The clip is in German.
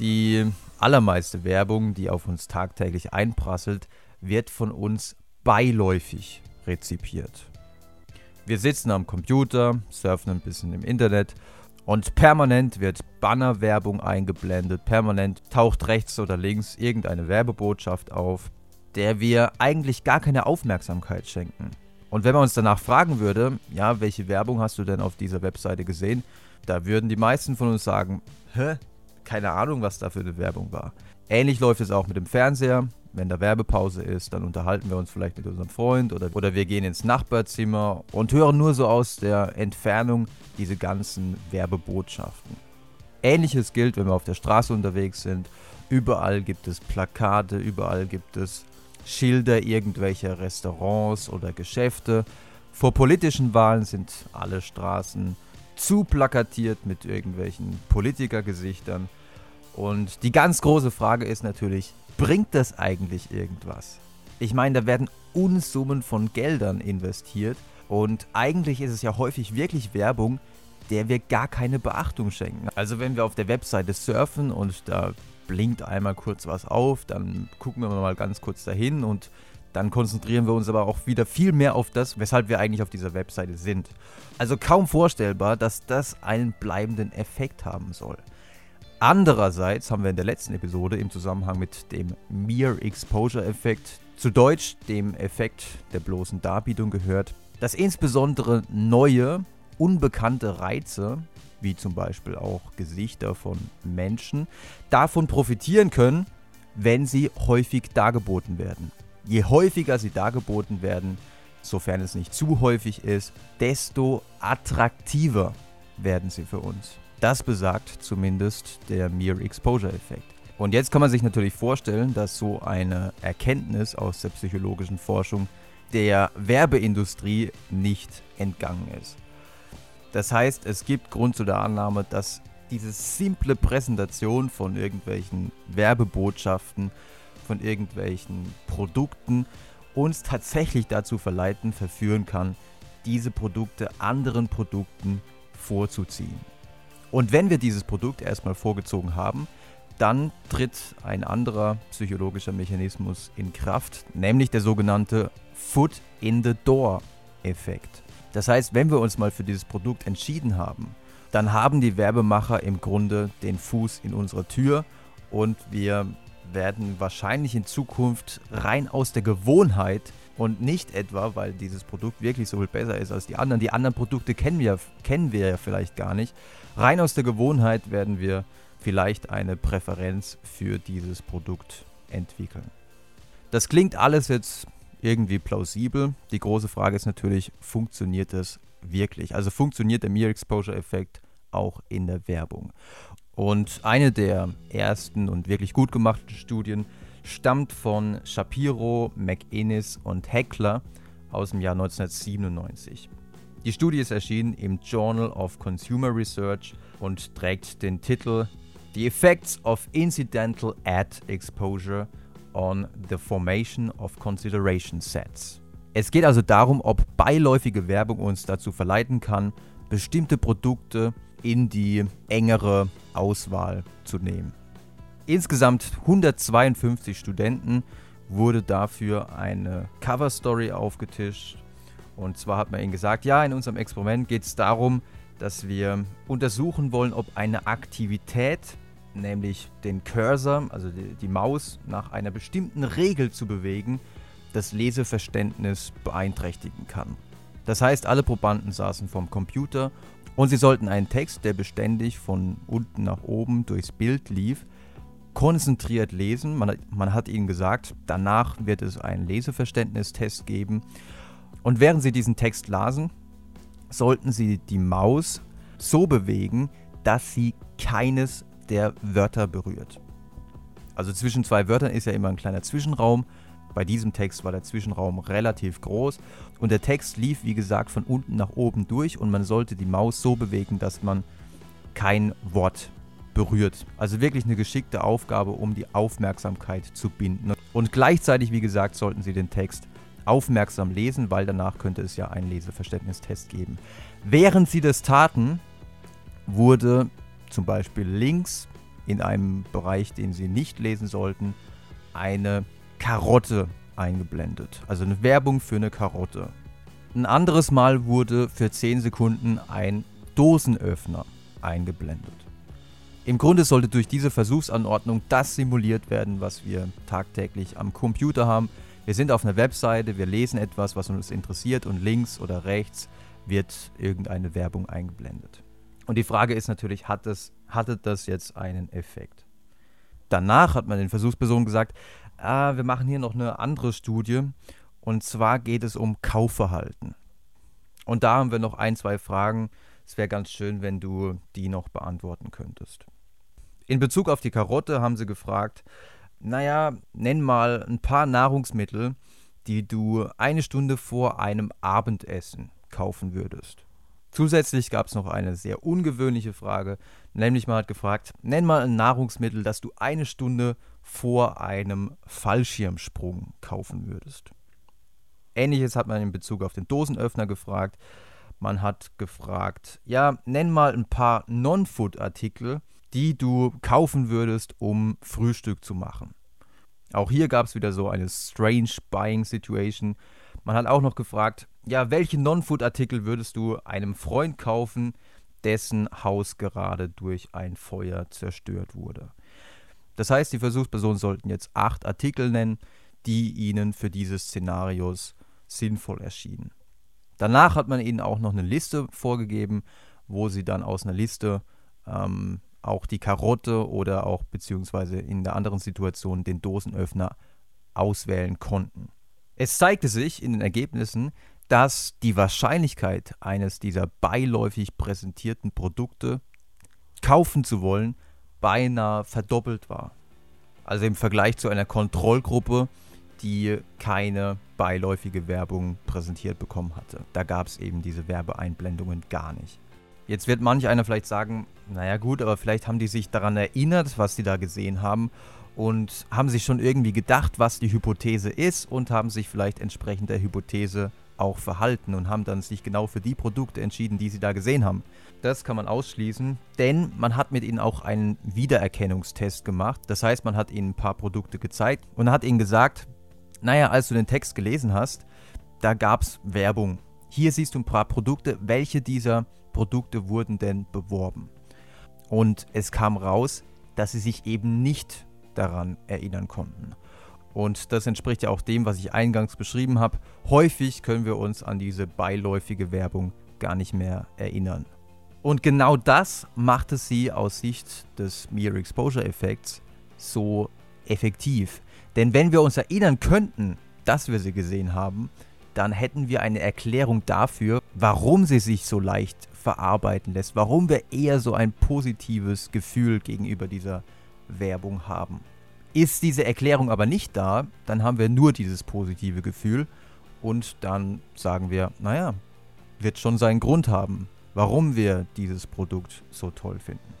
Die allermeiste Werbung, die auf uns tagtäglich einprasselt, wird von uns beiläufig rezipiert. Wir sitzen am Computer, surfen ein bisschen im Internet und permanent wird Bannerwerbung eingeblendet, permanent taucht rechts oder links irgendeine Werbebotschaft auf, der wir eigentlich gar keine Aufmerksamkeit schenken. Und wenn man uns danach fragen würde, ja, welche Werbung hast du denn auf dieser Webseite gesehen, da würden die meisten von uns sagen, hä, keine Ahnung, was da für eine Werbung war. Ähnlich läuft es auch mit dem Fernseher. Wenn da Werbepause ist, dann unterhalten wir uns vielleicht mit unserem Freund oder, oder wir gehen ins Nachbarzimmer und hören nur so aus der Entfernung diese ganzen Werbebotschaften. Ähnliches gilt, wenn wir auf der Straße unterwegs sind. Überall gibt es Plakate, überall gibt es Schilder irgendwelcher Restaurants oder Geschäfte. Vor politischen Wahlen sind alle Straßen zu plakatiert mit irgendwelchen Politikergesichtern. Und die ganz große Frage ist natürlich, bringt das eigentlich irgendwas? Ich meine, da werden Unsummen von Geldern investiert und eigentlich ist es ja häufig wirklich Werbung, der wir gar keine Beachtung schenken. Also wenn wir auf der Webseite surfen und da blinkt einmal kurz was auf, dann gucken wir mal ganz kurz dahin und dann konzentrieren wir uns aber auch wieder viel mehr auf das, weshalb wir eigentlich auf dieser Webseite sind. Also kaum vorstellbar, dass das einen bleibenden Effekt haben soll. Andererseits haben wir in der letzten Episode im Zusammenhang mit dem Mere Exposure Effekt, zu Deutsch dem Effekt der bloßen Darbietung gehört, dass insbesondere neue, unbekannte Reize, wie zum Beispiel auch Gesichter von Menschen, davon profitieren können, wenn sie häufig dargeboten werden. Je häufiger sie dargeboten werden, sofern es nicht zu häufig ist, desto attraktiver werden sie für uns. Das besagt zumindest der Mere Exposure Effekt. Und jetzt kann man sich natürlich vorstellen, dass so eine Erkenntnis aus der psychologischen Forschung der Werbeindustrie nicht entgangen ist. Das heißt, es gibt Grund zu der Annahme, dass diese simple Präsentation von irgendwelchen Werbebotschaften von irgendwelchen Produkten uns tatsächlich dazu verleiten, verführen kann, diese Produkte anderen Produkten vorzuziehen. Und wenn wir dieses Produkt erstmal vorgezogen haben, dann tritt ein anderer psychologischer Mechanismus in Kraft, nämlich der sogenannte Foot in the Door Effekt. Das heißt, wenn wir uns mal für dieses Produkt entschieden haben, dann haben die Werbemacher im Grunde den Fuß in unserer Tür und wir werden wahrscheinlich in Zukunft rein aus der Gewohnheit und nicht etwa, weil dieses Produkt wirklich so viel besser ist als die anderen. Die anderen Produkte kennen wir, kennen wir ja vielleicht gar nicht. Rein aus der Gewohnheit werden wir vielleicht eine Präferenz für dieses Produkt entwickeln. Das klingt alles jetzt irgendwie plausibel. Die große Frage ist natürlich, funktioniert das wirklich? Also funktioniert der Mere Exposure Effekt auch in der Werbung? Und eine der ersten und wirklich gut gemachten Studien stammt von Shapiro, McInnes und Heckler aus dem Jahr 1997. Die Studie ist erschienen im Journal of Consumer Research und trägt den Titel The Effects of Incidental Ad Exposure on the Formation of Consideration Sets. Es geht also darum, ob beiläufige Werbung uns dazu verleiten kann, bestimmte Produkte in die engere Auswahl zu nehmen. Insgesamt 152 Studenten wurde dafür eine Cover Story aufgetischt. Und zwar hat man ihnen gesagt, ja, in unserem Experiment geht es darum, dass wir untersuchen wollen, ob eine Aktivität, nämlich den Cursor, also die, die Maus, nach einer bestimmten Regel zu bewegen, das Leseverständnis beeinträchtigen kann. Das heißt, alle Probanden saßen vorm Computer und sie sollten einen Text, der beständig von unten nach oben durchs Bild lief, konzentriert lesen. Man, man hat ihnen gesagt, danach wird es einen Leseverständnistest geben. Und während sie diesen Text lasen, sollten sie die Maus so bewegen, dass sie keines der Wörter berührt. Also zwischen zwei Wörtern ist ja immer ein kleiner Zwischenraum bei diesem Text war der Zwischenraum relativ groß und der Text lief, wie gesagt, von unten nach oben durch und man sollte die Maus so bewegen, dass man kein Wort berührt. Also wirklich eine geschickte Aufgabe, um die Aufmerksamkeit zu binden. Und gleichzeitig, wie gesagt, sollten Sie den Text aufmerksam lesen, weil danach könnte es ja einen Leseverständnistest geben. Während Sie das taten, wurde zum Beispiel links in einem Bereich, den sie nicht lesen sollten, eine Karotte eingeblendet. Also eine Werbung für eine Karotte. Ein anderes Mal wurde für 10 Sekunden ein Dosenöffner eingeblendet. Im Grunde sollte durch diese Versuchsanordnung das simuliert werden, was wir tagtäglich am Computer haben. Wir sind auf einer Webseite, wir lesen etwas, was uns interessiert und links oder rechts wird irgendeine Werbung eingeblendet. Und die Frage ist natürlich, hat das, hatte das jetzt einen Effekt? Danach hat man den Versuchspersonen gesagt, ah, wir machen hier noch eine andere Studie und zwar geht es um Kaufverhalten. Und da haben wir noch ein, zwei Fragen. Es wäre ganz schön, wenn du die noch beantworten könntest. In Bezug auf die Karotte haben sie gefragt, naja, nenn mal ein paar Nahrungsmittel, die du eine Stunde vor einem Abendessen kaufen würdest. Zusätzlich gab es noch eine sehr ungewöhnliche Frage, nämlich man hat gefragt, nenn mal ein Nahrungsmittel, das du eine Stunde vor einem Fallschirmsprung kaufen würdest. Ähnliches hat man in Bezug auf den Dosenöffner gefragt. Man hat gefragt, ja, nenn mal ein paar Non-Food-Artikel, die du kaufen würdest, um Frühstück zu machen. Auch hier gab es wieder so eine strange Buying Situation. Man hat auch noch gefragt, ja, welche Non-Food-Artikel würdest du einem Freund kaufen, dessen Haus gerade durch ein Feuer zerstört wurde? Das heißt, die Versuchspersonen sollten jetzt acht Artikel nennen, die ihnen für diese Szenarios sinnvoll erschienen. Danach hat man ihnen auch noch eine Liste vorgegeben, wo sie dann aus einer Liste ähm, auch die Karotte oder auch beziehungsweise in der anderen Situation den Dosenöffner auswählen konnten. Es zeigte sich in den Ergebnissen, dass die Wahrscheinlichkeit eines dieser beiläufig präsentierten Produkte kaufen zu wollen beinahe verdoppelt war. Also im Vergleich zu einer Kontrollgruppe, die keine beiläufige Werbung präsentiert bekommen hatte. Da gab es eben diese Werbeeinblendungen gar nicht. Jetzt wird manch einer vielleicht sagen, naja gut, aber vielleicht haben die sich daran erinnert, was sie da gesehen haben und haben sich schon irgendwie gedacht, was die Hypothese ist und haben sich vielleicht entsprechend der Hypothese auch verhalten und haben dann sich genau für die Produkte entschieden, die sie da gesehen haben. Das kann man ausschließen, denn man hat mit ihnen auch einen Wiedererkennungstest gemacht. Das heißt, man hat ihnen ein paar Produkte gezeigt und hat ihnen gesagt, naja, als du den Text gelesen hast, da gab es Werbung. Hier siehst du ein paar Produkte. Welche dieser Produkte wurden denn beworben? Und es kam raus, dass sie sich eben nicht daran erinnern konnten. Und das entspricht ja auch dem, was ich eingangs beschrieben habe. Häufig können wir uns an diese beiläufige Werbung gar nicht mehr erinnern. Und genau das machte sie aus Sicht des Mere Exposure Effekts so effektiv. Denn wenn wir uns erinnern könnten, dass wir sie gesehen haben, dann hätten wir eine Erklärung dafür, warum sie sich so leicht verarbeiten lässt, warum wir eher so ein positives Gefühl gegenüber dieser Werbung haben. Ist diese Erklärung aber nicht da, dann haben wir nur dieses positive Gefühl und dann sagen wir, naja, wird schon seinen Grund haben, warum wir dieses Produkt so toll finden.